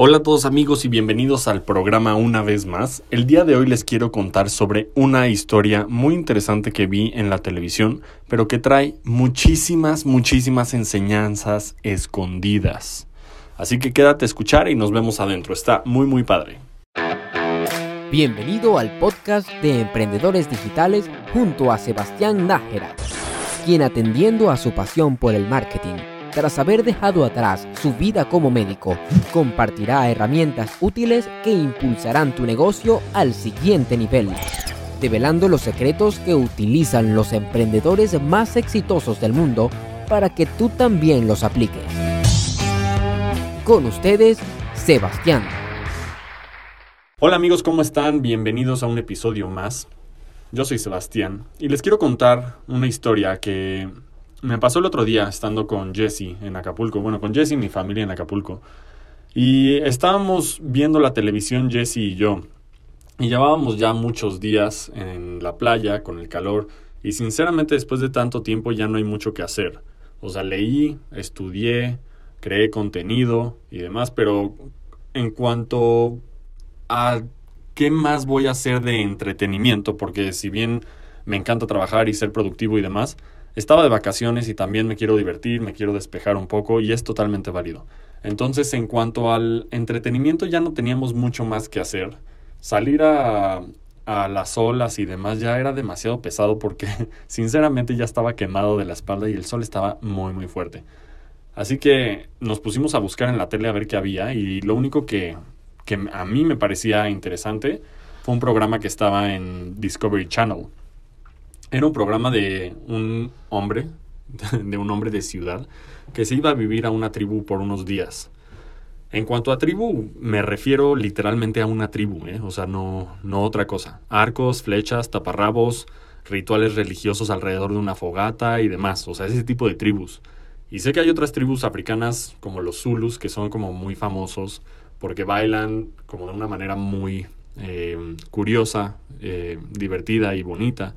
Hola a todos amigos y bienvenidos al programa una vez más. El día de hoy les quiero contar sobre una historia muy interesante que vi en la televisión, pero que trae muchísimas, muchísimas enseñanzas escondidas. Así que quédate a escuchar y nos vemos adentro. Está muy, muy padre. Bienvenido al podcast de Emprendedores Digitales junto a Sebastián Nájera, quien atendiendo a su pasión por el marketing tras haber dejado atrás su vida como médico, compartirá herramientas útiles que impulsarán tu negocio al siguiente nivel, develando los secretos que utilizan los emprendedores más exitosos del mundo para que tú también los apliques. Con ustedes, Sebastián. Hola amigos, ¿cómo están? Bienvenidos a un episodio más. Yo soy Sebastián y les quiero contar una historia que me pasó el otro día estando con Jesse en Acapulco, bueno, con Jesse y mi familia en Acapulco. Y estábamos viendo la televisión Jesse y yo. Y llevábamos ya muchos días en la playa con el calor. Y sinceramente después de tanto tiempo ya no hay mucho que hacer. O sea, leí, estudié, creé contenido y demás. Pero en cuanto a qué más voy a hacer de entretenimiento, porque si bien me encanta trabajar y ser productivo y demás, estaba de vacaciones y también me quiero divertir, me quiero despejar un poco y es totalmente válido. Entonces, en cuanto al entretenimiento, ya no teníamos mucho más que hacer. Salir a, a las olas y demás ya era demasiado pesado porque sinceramente ya estaba quemado de la espalda y el sol estaba muy muy fuerte. Así que nos pusimos a buscar en la tele a ver qué había y lo único que, que a mí me parecía interesante fue un programa que estaba en Discovery Channel era un programa de un hombre, de un hombre de ciudad, que se iba a vivir a una tribu por unos días. En cuanto a tribu, me refiero literalmente a una tribu, ¿eh? o sea, no, no otra cosa. Arcos, flechas, taparrabos, rituales religiosos alrededor de una fogata y demás, o sea, ese tipo de tribus. Y sé que hay otras tribus africanas como los Zulus que son como muy famosos porque bailan como de una manera muy eh, curiosa, eh, divertida y bonita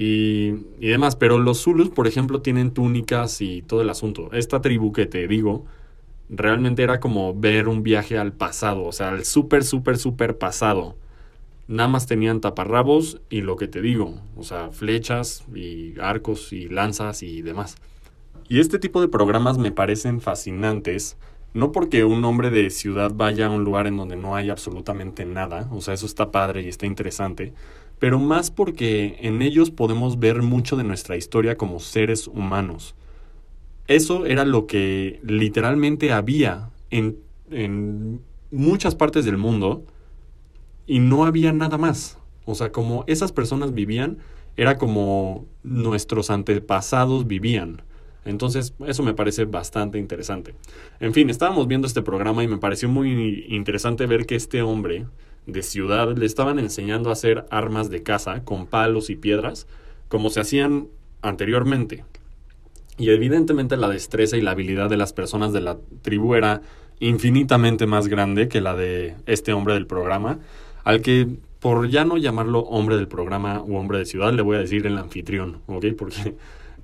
y, demás. Pero los Zulus, por ejemplo, tienen túnicas y todo el asunto. Esta tribu que te digo, realmente era como ver un viaje al pasado, o sea, al súper, súper, súper pasado. Nada más tenían taparrabos y lo que te digo, o sea, flechas y arcos y lanzas y demás. Y este tipo de programas me parecen fascinantes, no porque un hombre de ciudad vaya a un lugar en donde no hay absolutamente nada, o sea, eso está padre y está interesante, pero más porque en ellos podemos ver mucho de nuestra historia como seres humanos. Eso era lo que literalmente había en, en muchas partes del mundo y no había nada más. O sea, como esas personas vivían, era como nuestros antepasados vivían. Entonces, eso me parece bastante interesante. En fin, estábamos viendo este programa y me pareció muy interesante ver que este hombre de ciudad le estaban enseñando a hacer armas de caza con palos y piedras, como se hacían anteriormente. Y evidentemente la destreza y la habilidad de las personas de la tribu era infinitamente más grande que la de este hombre del programa, al que por ya no llamarlo hombre del programa o hombre de ciudad, le voy a decir el anfitrión, ¿ok? Porque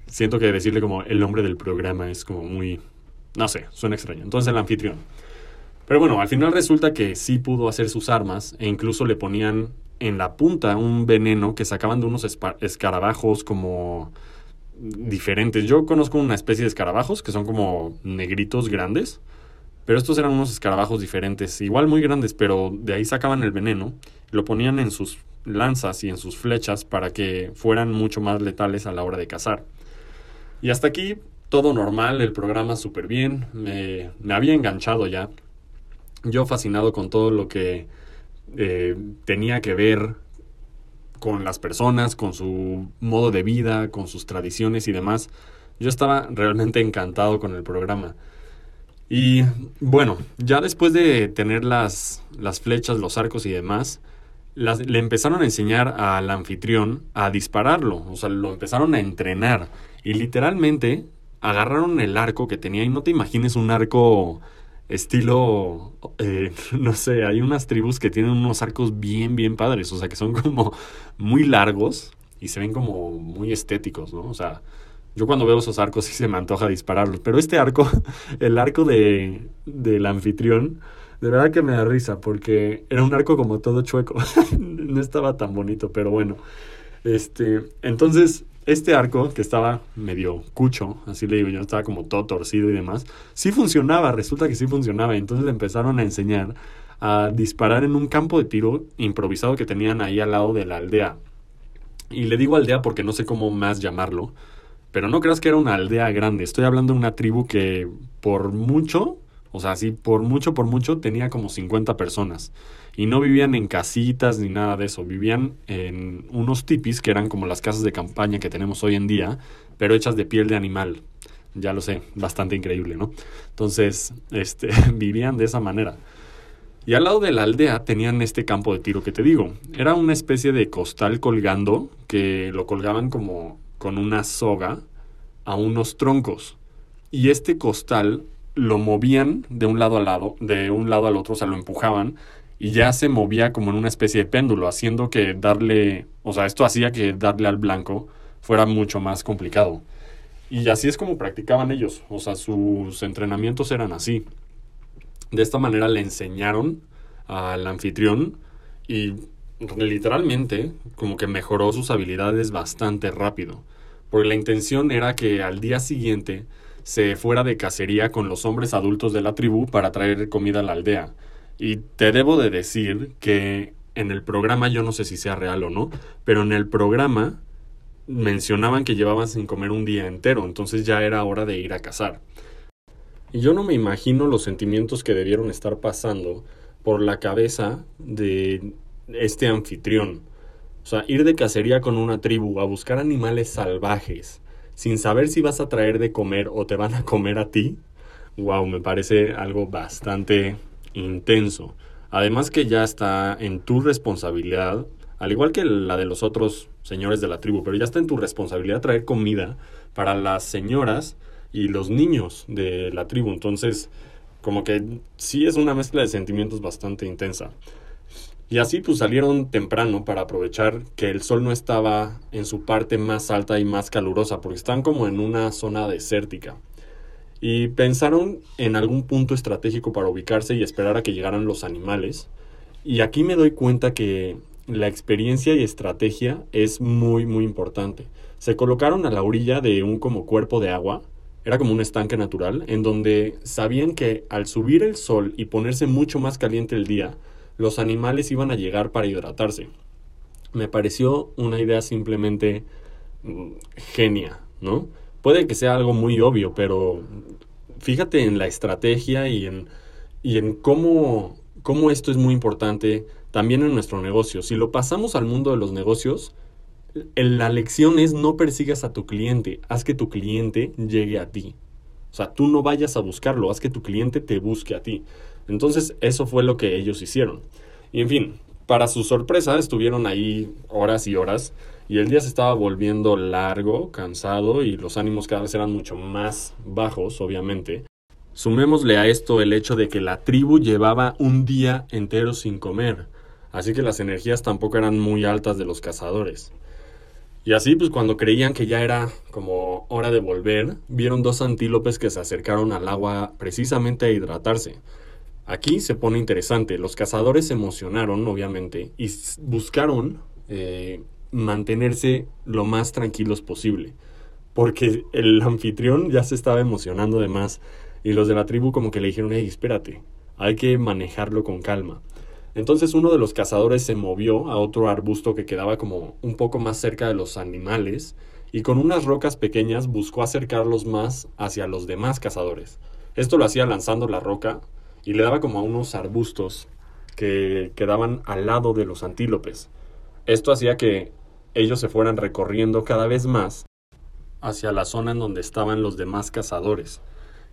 siento que decirle como el hombre del programa es como muy, no sé, suena extraño. Entonces el anfitrión. Pero bueno, al final resulta que sí pudo hacer sus armas e incluso le ponían en la punta un veneno que sacaban de unos escarabajos como diferentes. Yo conozco una especie de escarabajos que son como negritos grandes, pero estos eran unos escarabajos diferentes, igual muy grandes, pero de ahí sacaban el veneno, lo ponían en sus lanzas y en sus flechas para que fueran mucho más letales a la hora de cazar. Y hasta aquí todo normal, el programa súper bien, me, me había enganchado ya yo fascinado con todo lo que eh, tenía que ver con las personas, con su modo de vida, con sus tradiciones y demás. Yo estaba realmente encantado con el programa. Y bueno, ya después de tener las, las flechas, los arcos y demás, le empezaron a enseñar al anfitrión a dispararlo, o sea, lo empezaron a entrenar. Y literalmente agarraron el arco que tenía, y no te imagines un arco estilo, eh, no sé, hay unas tribus que tienen unos arcos bien, bien padres, o sea, que son como muy largos y se ven como muy estéticos, ¿no? O sea, yo cuando veo esos arcos sí se me antoja dispararlos, pero este arco, el arco de, del anfitrión, De verdad que me da risa porque era un arco como todo chueco. no estaba tan bonito, pero bueno. Este, entonces, este arco que estaba medio cucho, así le digo yo, estaba como todo torcido y demás, sí funcionaba, resulta que sí funcionaba. Entonces le empezaron a enseñar a disparar en un campo de tiro improvisado que tenían ahí al lado de la aldea. Y le digo aldea porque no sé cómo más llamarlo, pero no creas que era una aldea grande, estoy hablando de una tribu que por mucho, o sea, sí, por mucho, por mucho, tenía como 50 personas. Y no vivían en casitas ni nada de eso, vivían en unos tipis que eran como las casas de campaña que tenemos hoy en día, pero hechas de piel de animal. Ya lo sé, bastante increíble, ¿no? Entonces, este, vivían de esa manera. Y al lado de la aldea tenían este campo de tiro que te digo. Era una especie de costal colgando que lo colgaban como con una soga a unos troncos. Y este costal lo movían de un lado al lado, de un lado al otro, o sea, lo empujaban y ya se movía como en una especie de péndulo, haciendo que darle, o sea, esto hacía que darle al blanco fuera mucho más complicado. Y así es como practicaban ellos, o sea, sus entrenamientos eran así. De esta manera le enseñaron al anfitrión y literalmente como que mejoró sus habilidades bastante rápido porque la intención era que al día siguiente se fuera de cacería con los hombres adultos de la tribu para traer comida a la aldea. Y te debo de decir que en el programa, yo no sé si sea real o no, pero en el programa mencionaban que llevaban sin comer un día entero, entonces ya era hora de ir a cazar. Y yo no me imagino los sentimientos que debieron estar pasando por la cabeza de este anfitrión o sea, ir de cacería con una tribu a buscar animales salvajes sin saber si vas a traer de comer o te van a comer a ti, wow, me parece algo bastante intenso. Además que ya está en tu responsabilidad, al igual que la de los otros señores de la tribu, pero ya está en tu responsabilidad traer comida para las señoras y los niños de la tribu. Entonces, como que sí es una mezcla de sentimientos bastante intensa. Y así pues salieron temprano para aprovechar que el sol no estaba en su parte más alta y más calurosa, porque están como en una zona desértica. Y pensaron en algún punto estratégico para ubicarse y esperar a que llegaran los animales. Y aquí me doy cuenta que la experiencia y estrategia es muy muy importante. Se colocaron a la orilla de un como cuerpo de agua, era como un estanque natural, en donde sabían que al subir el sol y ponerse mucho más caliente el día, los animales iban a llegar para hidratarse. Me pareció una idea simplemente mm, genia, ¿no? Puede que sea algo muy obvio, pero fíjate en la estrategia y en, y en cómo, cómo esto es muy importante también en nuestro negocio. Si lo pasamos al mundo de los negocios, la lección es no persigas a tu cliente, haz que tu cliente llegue a ti. O sea, tú no vayas a buscarlo, haz que tu cliente te busque a ti. Entonces, eso fue lo que ellos hicieron. Y en fin, para su sorpresa, estuvieron ahí horas y horas y el día se estaba volviendo largo, cansado y los ánimos cada vez eran mucho más bajos, obviamente. Sumémosle a esto el hecho de que la tribu llevaba un día entero sin comer, así que las energías tampoco eran muy altas de los cazadores. Y así, pues cuando creían que ya era como hora de volver, vieron dos antílopes que se acercaron al agua precisamente a hidratarse. Aquí se pone interesante. Los cazadores se emocionaron, obviamente, y buscaron eh, mantenerse lo más tranquilos posible. Porque el anfitrión ya se estaba emocionando de más. Y los de la tribu como que le dijeron, hey, espérate, hay que manejarlo con calma. Entonces uno de los cazadores se movió a otro arbusto que quedaba como un poco más cerca de los animales y con unas rocas pequeñas buscó acercarlos más hacia los demás cazadores. Esto lo hacía lanzando la roca y le daba como a unos arbustos que quedaban al lado de los antílopes. Esto hacía que ellos se fueran recorriendo cada vez más hacia la zona en donde estaban los demás cazadores.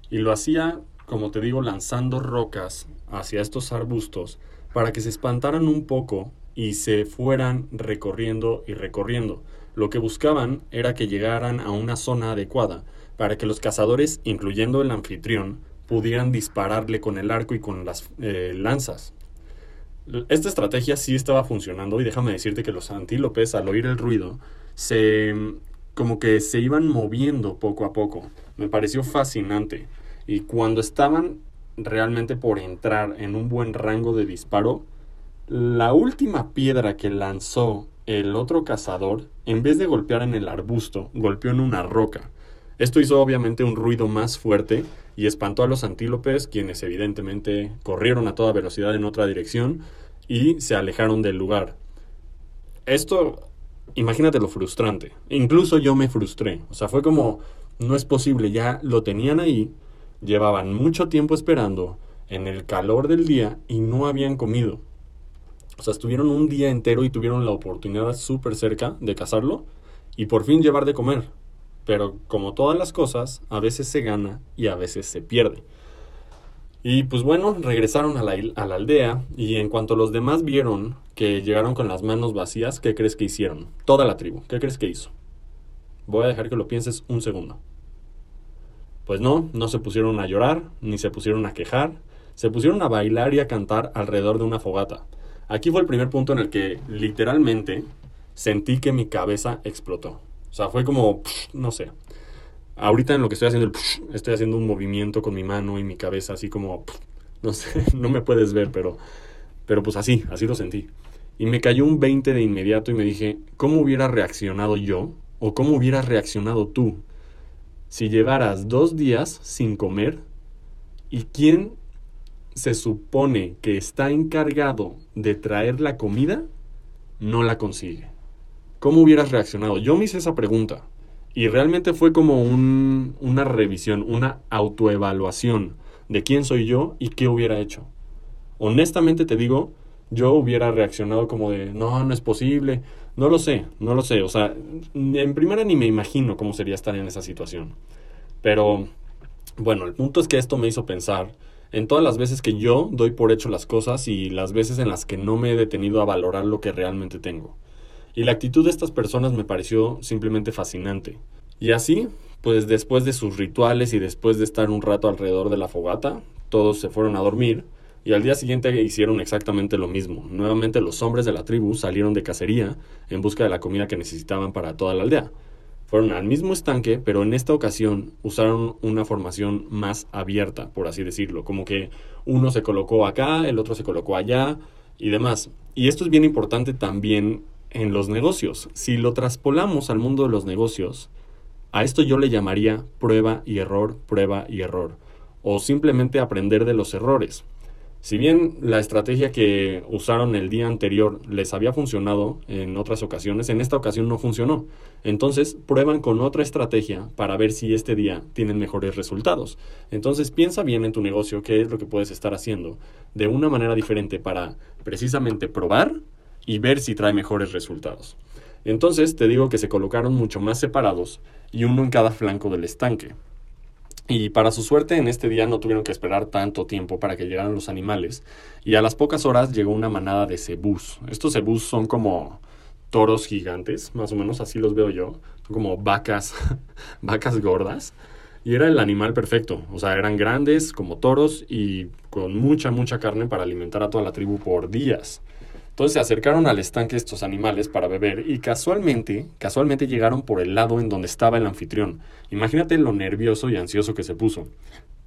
Y lo hacía, como te digo, lanzando rocas hacia estos arbustos para que se espantaran un poco y se fueran recorriendo y recorriendo. Lo que buscaban era que llegaran a una zona adecuada para que los cazadores, incluyendo el anfitrión, pudieran dispararle con el arco y con las eh, lanzas. Esta estrategia sí estaba funcionando y déjame decirte que los antílopes al oír el ruido se como que se iban moviendo poco a poco. Me pareció fascinante. Y cuando estaban realmente por entrar en un buen rango de disparo, la última piedra que lanzó el otro cazador, en vez de golpear en el arbusto, golpeó en una roca. Esto hizo obviamente un ruido más fuerte y espantó a los antílopes, quienes evidentemente corrieron a toda velocidad en otra dirección y se alejaron del lugar. Esto, imagínate lo frustrante. Incluso yo me frustré. O sea, fue como, no es posible, ya lo tenían ahí, llevaban mucho tiempo esperando, en el calor del día y no habían comido. O sea, estuvieron un día entero y tuvieron la oportunidad súper cerca de cazarlo y por fin llevar de comer. Pero como todas las cosas, a veces se gana y a veces se pierde. Y pues bueno, regresaron a la, a la, aldea y en cuanto los demás vieron que llegaron con las manos vacías, ¿qué crees que hicieron? Toda la tribu, ¿qué crees que hizo? Voy a dejar que lo pienses un segundo. Pues no, no se pusieron a llorar, ni se pusieron a quejar, se pusieron a bailar y a cantar alrededor de una fogata. Aquí fue el primer punto en el que literalmente sentí que mi cabeza explotó. O sea, fue como, no sé, Ahorita en lo que estoy haciendo, estoy haciendo un movimiento con mi mano y mi cabeza, así como, no sé, no me puedes ver, pero, pero pues así, así lo sentí. Y me cayó un 20 de inmediato y me dije, ¿cómo hubiera reaccionado yo? ¿O cómo hubieras reaccionado tú si llevaras dos días sin comer y quién se supone que está encargado de traer la comida no la consigue? ¿Cómo hubieras reaccionado? Yo me hice esa pregunta. Y realmente fue como un, una revisión, una autoevaluación de quién soy yo y qué hubiera hecho. Honestamente te digo, yo hubiera reaccionado como de, no, no es posible, no lo sé, no lo sé. O sea, en primera ni me imagino cómo sería estar en esa situación. Pero, bueno, el punto es que esto me hizo pensar en todas las veces que yo doy por hecho las cosas y las veces en las que no me he detenido a valorar lo que realmente tengo. Y la actitud de estas personas me pareció simplemente fascinante. Y así, pues después de sus rituales y después de estar un rato alrededor de la fogata, todos se fueron a dormir y al día siguiente hicieron exactamente lo mismo. Nuevamente los hombres de la tribu salieron de cacería en busca de la comida que necesitaban para toda la aldea. Fueron al mismo estanque, pero en esta ocasión usaron una formación más abierta, por así decirlo, como que uno se colocó acá, el otro se colocó allá y demás. Y esto es bien importante también en los negocios. Si lo traspolamos al mundo de los negocios, a esto yo le llamaría prueba y error, prueba y error, o simplemente aprender de los errores. Si bien la estrategia que usaron el día anterior les había funcionado en otras ocasiones, en esta ocasión no funcionó. Entonces prueban con otra estrategia para ver si este día tienen mejores resultados. Entonces piensa bien en tu negocio qué es lo que puedes estar haciendo de una manera diferente para precisamente probar y ver si trae mejores resultados. Entonces te digo que se colocaron mucho más separados y uno en cada flanco del estanque. Y para su suerte en este día no tuvieron que esperar tanto tiempo para que llegaran los animales y a las pocas horas llegó una manada de cebús. Estos cebús son como toros gigantes, más o menos así los veo yo, son como vacas, vacas gordas. Y era el animal perfecto, o sea, eran grandes como toros y con mucha, mucha carne para alimentar a toda la tribu por días. Entonces se acercaron al estanque estos animales para beber y casualmente, casualmente llegaron por el lado en donde estaba el anfitrión. Imagínate lo nervioso y ansioso que se puso.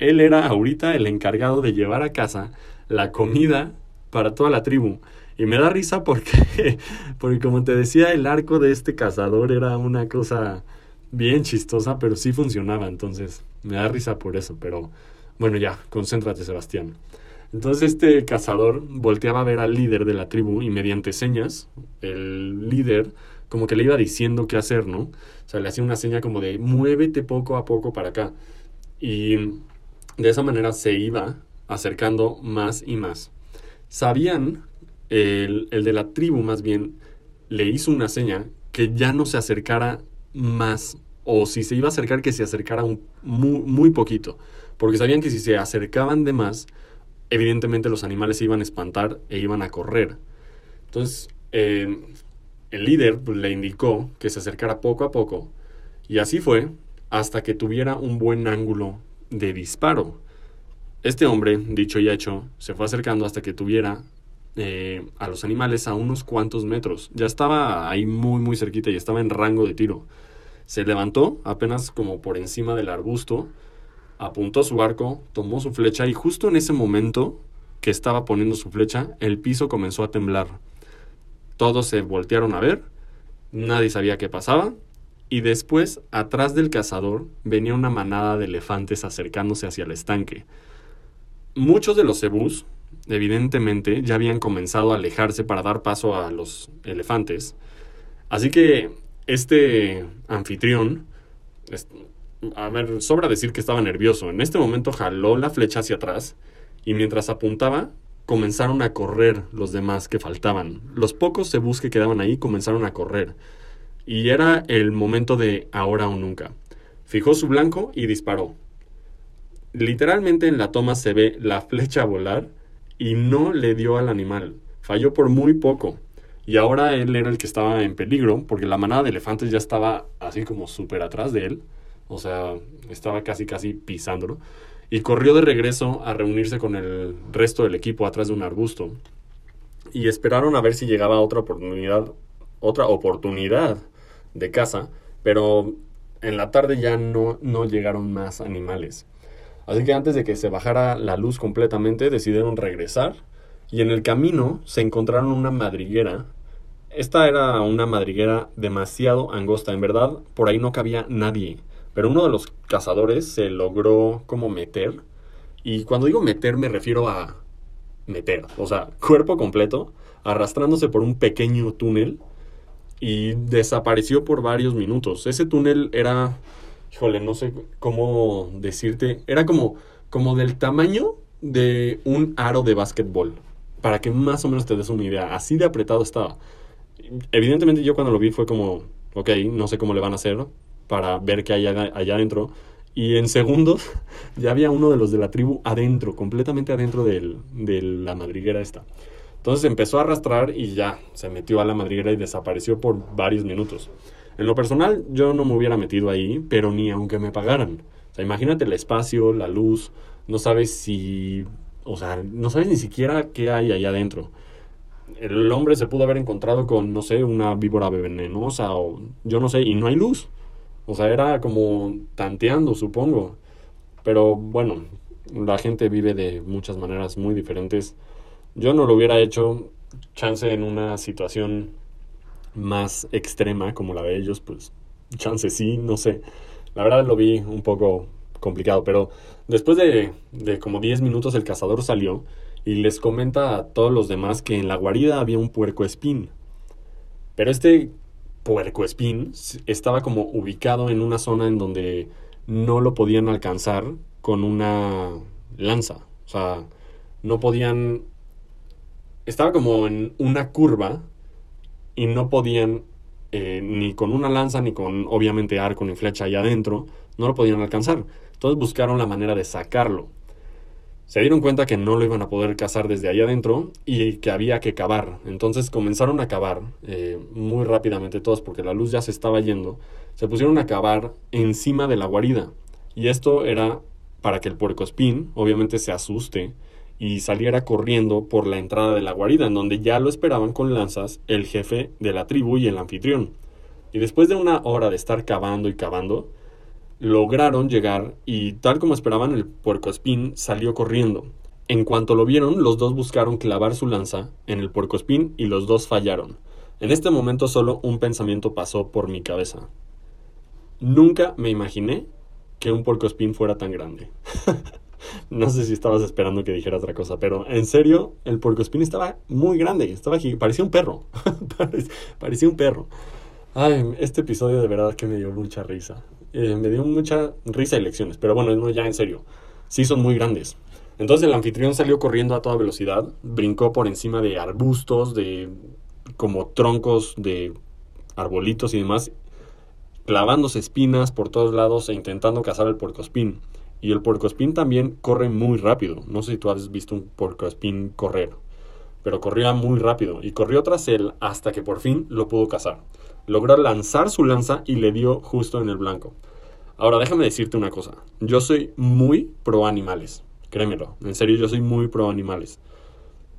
Él era ahorita el encargado de llevar a casa la comida para toda la tribu. Y me da risa porque, porque como te decía, el arco de este cazador era una cosa bien chistosa, pero sí funcionaba. Entonces, me da risa por eso. Pero bueno, ya, concéntrate, Sebastián. Entonces este cazador volteaba a ver al líder de la tribu y mediante señas, el líder como que le iba diciendo qué hacer, ¿no? O sea, le hacía una seña como de muévete poco a poco para acá. Y de esa manera se iba acercando más y más. Sabían, el, el de la tribu más bien, le hizo una seña que ya no se acercara más, o si se iba a acercar, que se acercara muy, muy poquito, porque sabían que si se acercaban de más, evidentemente los animales se iban a espantar e iban a correr. Entonces, eh, el líder pues, le indicó que se acercara poco a poco y así fue hasta que tuviera un buen ángulo de disparo. Este hombre, dicho y hecho, se fue acercando hasta que tuviera eh, a los animales a unos cuantos metros. Ya estaba ahí muy muy cerquita y estaba en rango de tiro. Se levantó apenas como por encima del arbusto apuntó su arco, tomó su flecha y justo en ese momento que estaba poniendo su flecha, el piso comenzó a temblar. Todos se voltearon a ver, nadie sabía qué pasaba, y después, atrás del cazador, venía una manada de elefantes acercándose hacia el estanque. Muchos de los cebús, evidentemente, ya habían comenzado a alejarse para dar paso a los elefantes. Así que este anfitrión, a ver, sobra decir que estaba nervioso. En este momento jaló la flecha hacia atrás y mientras apuntaba, comenzaron a correr los demás que faltaban. Los pocos cebús que quedaban ahí comenzaron a correr. Y era el momento de ahora o nunca. Fijó su blanco y disparó. Literalmente en la toma se ve la flecha volar y no le dio al animal. Falló por muy poco. Y ahora él era el que estaba en peligro porque la manada de elefantes ya estaba así como súper atrás de él. O sea, estaba casi casi pisándolo. Y corrió de regreso a reunirse con el resto del equipo atrás de un arbusto. Y esperaron a ver si llegaba otra oportunidad, otra oportunidad de caza, pero en la tarde ya no, no llegaron más animales. Así que antes de que se bajara la luz completamente, decidieron regresar y en el camino se encontraron una madriguera. Esta era una madriguera demasiado angosta, en verdad, por ahí no cabía nadie. Pero uno de los cazadores se logró como meter. Y cuando digo meter me refiero a meter, o sea, cuerpo completo, arrastrándose por un pequeño túnel y desapareció por varios minutos. Ese túnel era, híjole, no sé cómo decirte, era como, como del tamaño de un aro de básquetbol, para que más o menos te des una idea, así de apretado estaba. Evidentemente yo cuando lo vi fue como, ok, no sé cómo le van a hacer para ver qué hay allá, adentro. Y en segundos ya había uno de los de la tribu adentro, completamente adentro de la madriguera esta. Entonces empezó a arrastrar y ya se metió a la madriguera y desapareció por varios minutos. En lo personal, yo no me hubiera metido ahí, pero ni aunque me pagaran. O sea, imagínate el espacio, la luz, no sabes si. O sea, no sabes ni siquiera qué hay allá adentro. El hombre se pudo haber encontrado con, no sé, una víbora venenosa o yo no sé, y no hay luz. O sea, era como tanteando, supongo. Pero bueno, la gente vive de muchas maneras muy diferentes. Yo no lo hubiera hecho chance en una situación más extrema como la de ellos, pues chance sí, no sé. La verdad lo vi un poco complicado, pero después de, de como 10 minutos el cazador salió y les comenta a todos los demás que en la guarida había un puerco espín. Pero este puerco espín estaba como ubicado en una zona en donde no lo podían alcanzar con una lanza. O sea, no podían estaba como en una curva y no podían eh, ni con una lanza ni con obviamente arco ni flecha allá adentro, no lo podían alcanzar. Entonces buscaron la manera de sacarlo. Se dieron cuenta que no lo iban a poder cazar desde ahí adentro y que había que cavar. Entonces comenzaron a cavar eh, muy rápidamente todos porque la luz ya se estaba yendo. Se pusieron a cavar encima de la guarida. Y esto era para que el puerco espín obviamente se asuste y saliera corriendo por la entrada de la guarida, en donde ya lo esperaban con lanzas el jefe de la tribu y el anfitrión. Y después de una hora de estar cavando y cavando, lograron llegar y tal como esperaban el puercoespín salió corriendo. En cuanto lo vieron, los dos buscaron clavar su lanza en el puercoespín y los dos fallaron. En este momento solo un pensamiento pasó por mi cabeza. Nunca me imaginé que un puercoespín fuera tan grande. no sé si estabas esperando que dijera otra cosa, pero en serio, el puercoespín estaba muy grande, estaba parecía un perro, parecía un perro. Ay, este episodio de verdad que me dio mucha risa. Eh, me dio mucha risa y lecciones, pero bueno, no, ya en serio, sí son muy grandes. Entonces el anfitrión salió corriendo a toda velocidad, brincó por encima de arbustos, de como troncos de arbolitos y demás, clavándose espinas por todos lados e intentando cazar al puercoespín. Y el puercoespín también corre muy rápido. No sé si tú has visto un puercoespín correr, pero corría muy rápido y corrió tras él hasta que por fin lo pudo cazar. Logró lanzar su lanza y le dio justo en el blanco. Ahora déjame decirte una cosa. Yo soy muy pro animales. Créemelo. En serio, yo soy muy pro animales.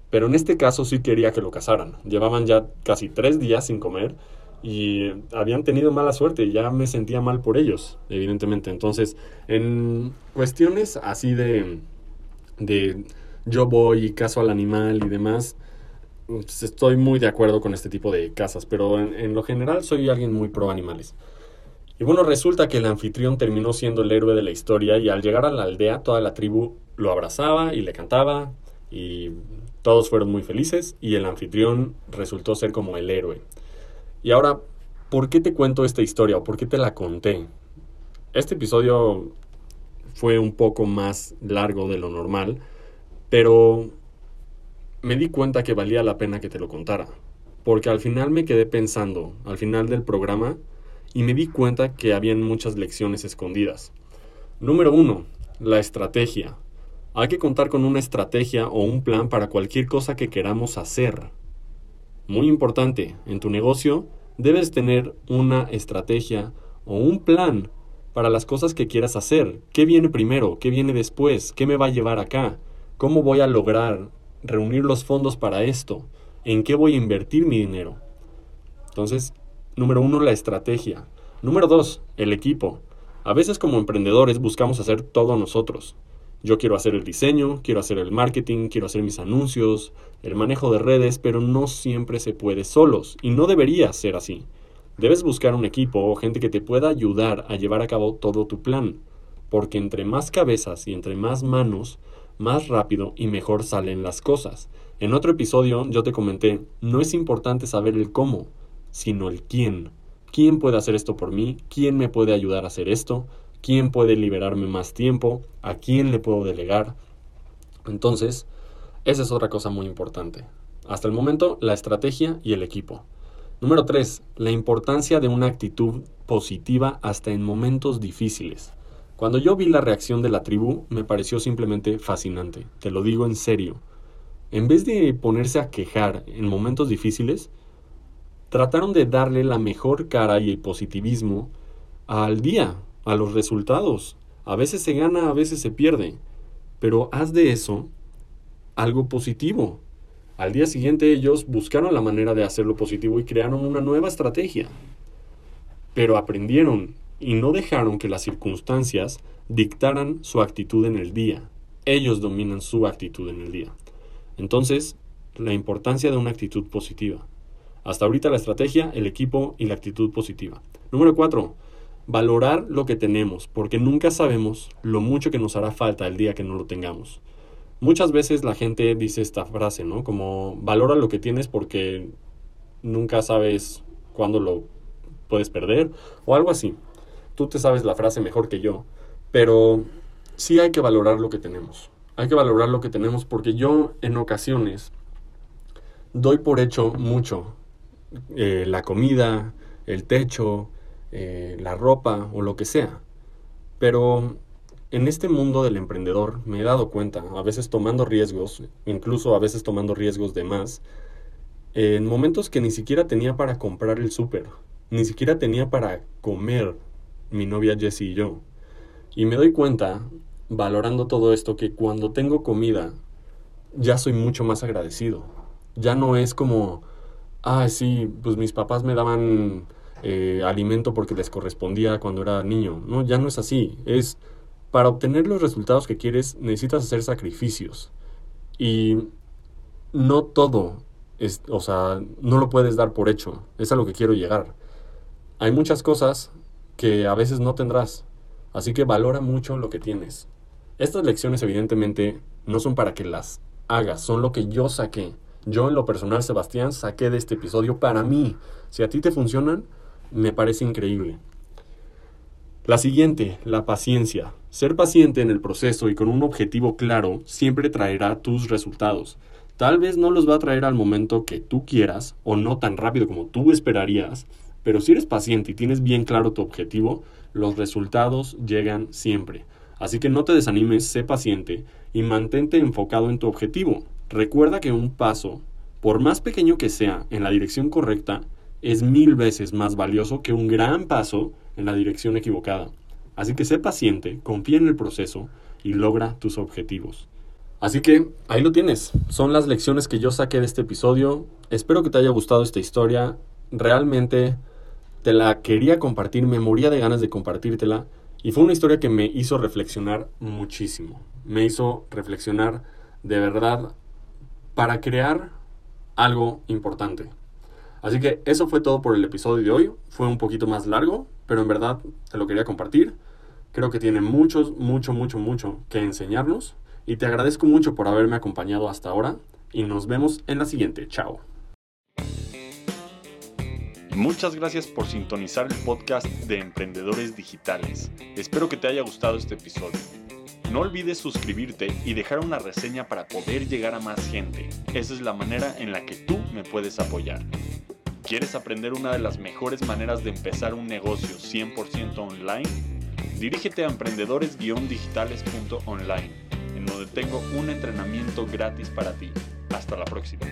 Pero en este caso sí quería que lo cazaran. Llevaban ya casi tres días sin comer y habían tenido mala suerte ya me sentía mal por ellos, evidentemente. Entonces, en cuestiones así de, de yo voy y caso al animal y demás, estoy muy de acuerdo con este tipo de casas, pero en, en, lo general soy alguien muy pro animales. Y bueno, resulta que el anfitrión terminó siendo el héroe de la historia y al llegar a la aldea toda la tribu lo abrazaba y le cantaba y todos fueron muy felices y el anfitrión resultó ser como el héroe. Y ahora, ¿por qué te cuento esta historia o por qué te la conté? Este episodio fue un poco más largo de lo normal, pero me di cuenta que valía la pena que te lo contara, porque al final me quedé pensando, al final del programa, y me di cuenta que habían muchas lecciones escondidas. Número uno, la estrategia. Hay que contar con una estrategia o un plan para cualquier cosa que queramos hacer. Muy importante, en tu negocio debes tener una estrategia o un plan para las cosas que quieras hacer. ¿Qué viene primero? ¿Qué viene después? ¿Qué me va a llevar acá? ¿Cómo voy a lograr reunir los fondos para esto? ¿En qué voy a invertir mi dinero? Entonces, número uno, la estrategia. Número dos, el equipo. A veces como emprendedores buscamos hacer todo nosotros. Yo quiero hacer el diseño, quiero hacer el marketing, quiero hacer mis anuncios, el manejo de redes, pero no siempre se puede solos y no debería ser así. Debes buscar un equipo o gente que te pueda ayudar a llevar a cabo todo tu plan, porque entre más cabezas y entre más manos, más rápido y mejor salen las cosas. En otro episodio yo te comenté, no es importante saber el cómo, sino el quién. ¿Quién puede hacer esto por mí? ¿Quién me puede ayudar a hacer esto? quién puede liberarme más tiempo, a quién le puedo delegar. Entonces, esa es otra cosa muy importante. Hasta el momento, la estrategia y el equipo. Número 3. La importancia de una actitud positiva hasta en momentos difíciles. Cuando yo vi la reacción de la tribu, me pareció simplemente fascinante. Te lo digo en serio. En vez de ponerse a quejar en momentos difíciles, trataron de darle la mejor cara y el positivismo al día, a los resultados. A veces se gana, a veces se pierde. Pero haz de eso algo positivo. Al día siguiente ellos buscaron la manera de hacerlo positivo y crearon una nueva estrategia. Pero aprendieron y no dejaron que las circunstancias dictaran su actitud en el día. Ellos dominan su actitud en el día. Entonces, la importancia de una actitud positiva. Hasta ahorita la estrategia, el equipo y la actitud positiva. Número cuatro, valorar lo que tenemos, porque nunca sabemos lo mucho que nos hará falta el día que no lo tengamos. Muchas veces la gente dice esta frase, ¿no? Como valora lo que tienes porque nunca sabes cuándo lo puedes perder o algo así. Tú te sabes la frase mejor que yo, pero sí hay que valorar lo que tenemos. Hay que valorar lo que tenemos porque yo en ocasiones doy por hecho mucho. Eh, la comida, el techo, eh, la ropa o lo que sea. Pero en este mundo del emprendedor me he dado cuenta, a veces tomando riesgos, incluso a veces tomando riesgos de más, en momentos que ni siquiera tenía para comprar el súper, ni siquiera tenía para comer mi novia Jessie y yo. Y me doy cuenta, valorando todo esto, que cuando tengo comida, ya soy mucho más agradecido. Ya no es como, ah, sí, pues mis papás me daban eh, alimento porque les correspondía cuando era niño. No, ya no es así. Es para obtener los resultados que quieres necesitas hacer sacrificios. Y no todo es, o sea, no lo puedes dar por hecho. Es a lo que quiero llegar. Hay muchas cosas que a veces no tendrás. Así que valora mucho lo que tienes. Estas lecciones evidentemente no son para que las hagas, son lo que yo saqué. Yo en lo personal, Sebastián, saqué de este episodio para mí. Si a ti te funcionan, me parece increíble. La siguiente, la paciencia. Ser paciente en el proceso y con un objetivo claro siempre traerá tus resultados. Tal vez no los va a traer al momento que tú quieras o no tan rápido como tú esperarías, pero si eres paciente y tienes bien claro tu objetivo, los resultados llegan siempre. Así que no te desanimes, sé paciente y mantente enfocado en tu objetivo. Recuerda que un paso, por más pequeño que sea, en la dirección correcta, es mil veces más valioso que un gran paso en la dirección equivocada. Así que sé paciente, confía en el proceso y logra tus objetivos. Así que ahí lo tienes. Son las lecciones que yo saqué de este episodio. Espero que te haya gustado esta historia. Realmente te la quería compartir, me moría de ganas de compartírtela y fue una historia que me hizo reflexionar muchísimo. Me hizo reflexionar de verdad para crear algo importante. Así que eso fue todo por el episodio de hoy. Fue un poquito más largo, pero en verdad te lo quería compartir. Creo que tiene mucho, mucho, mucho, mucho que enseñarnos. Y te agradezco mucho por haberme acompañado hasta ahora. Y nos vemos en la siguiente. Chao. Muchas gracias por sintonizar el podcast de Emprendedores Digitales. Espero que te haya gustado este episodio. No olvides suscribirte y dejar una reseña para poder llegar a más gente. Esa es la manera en la que tú me puedes apoyar. ¿Quieres aprender una de las mejores maneras de empezar un negocio 100% online? Dirígete a emprendedores-digitales.online, en donde tengo un entrenamiento gratis para ti. Hasta la próxima.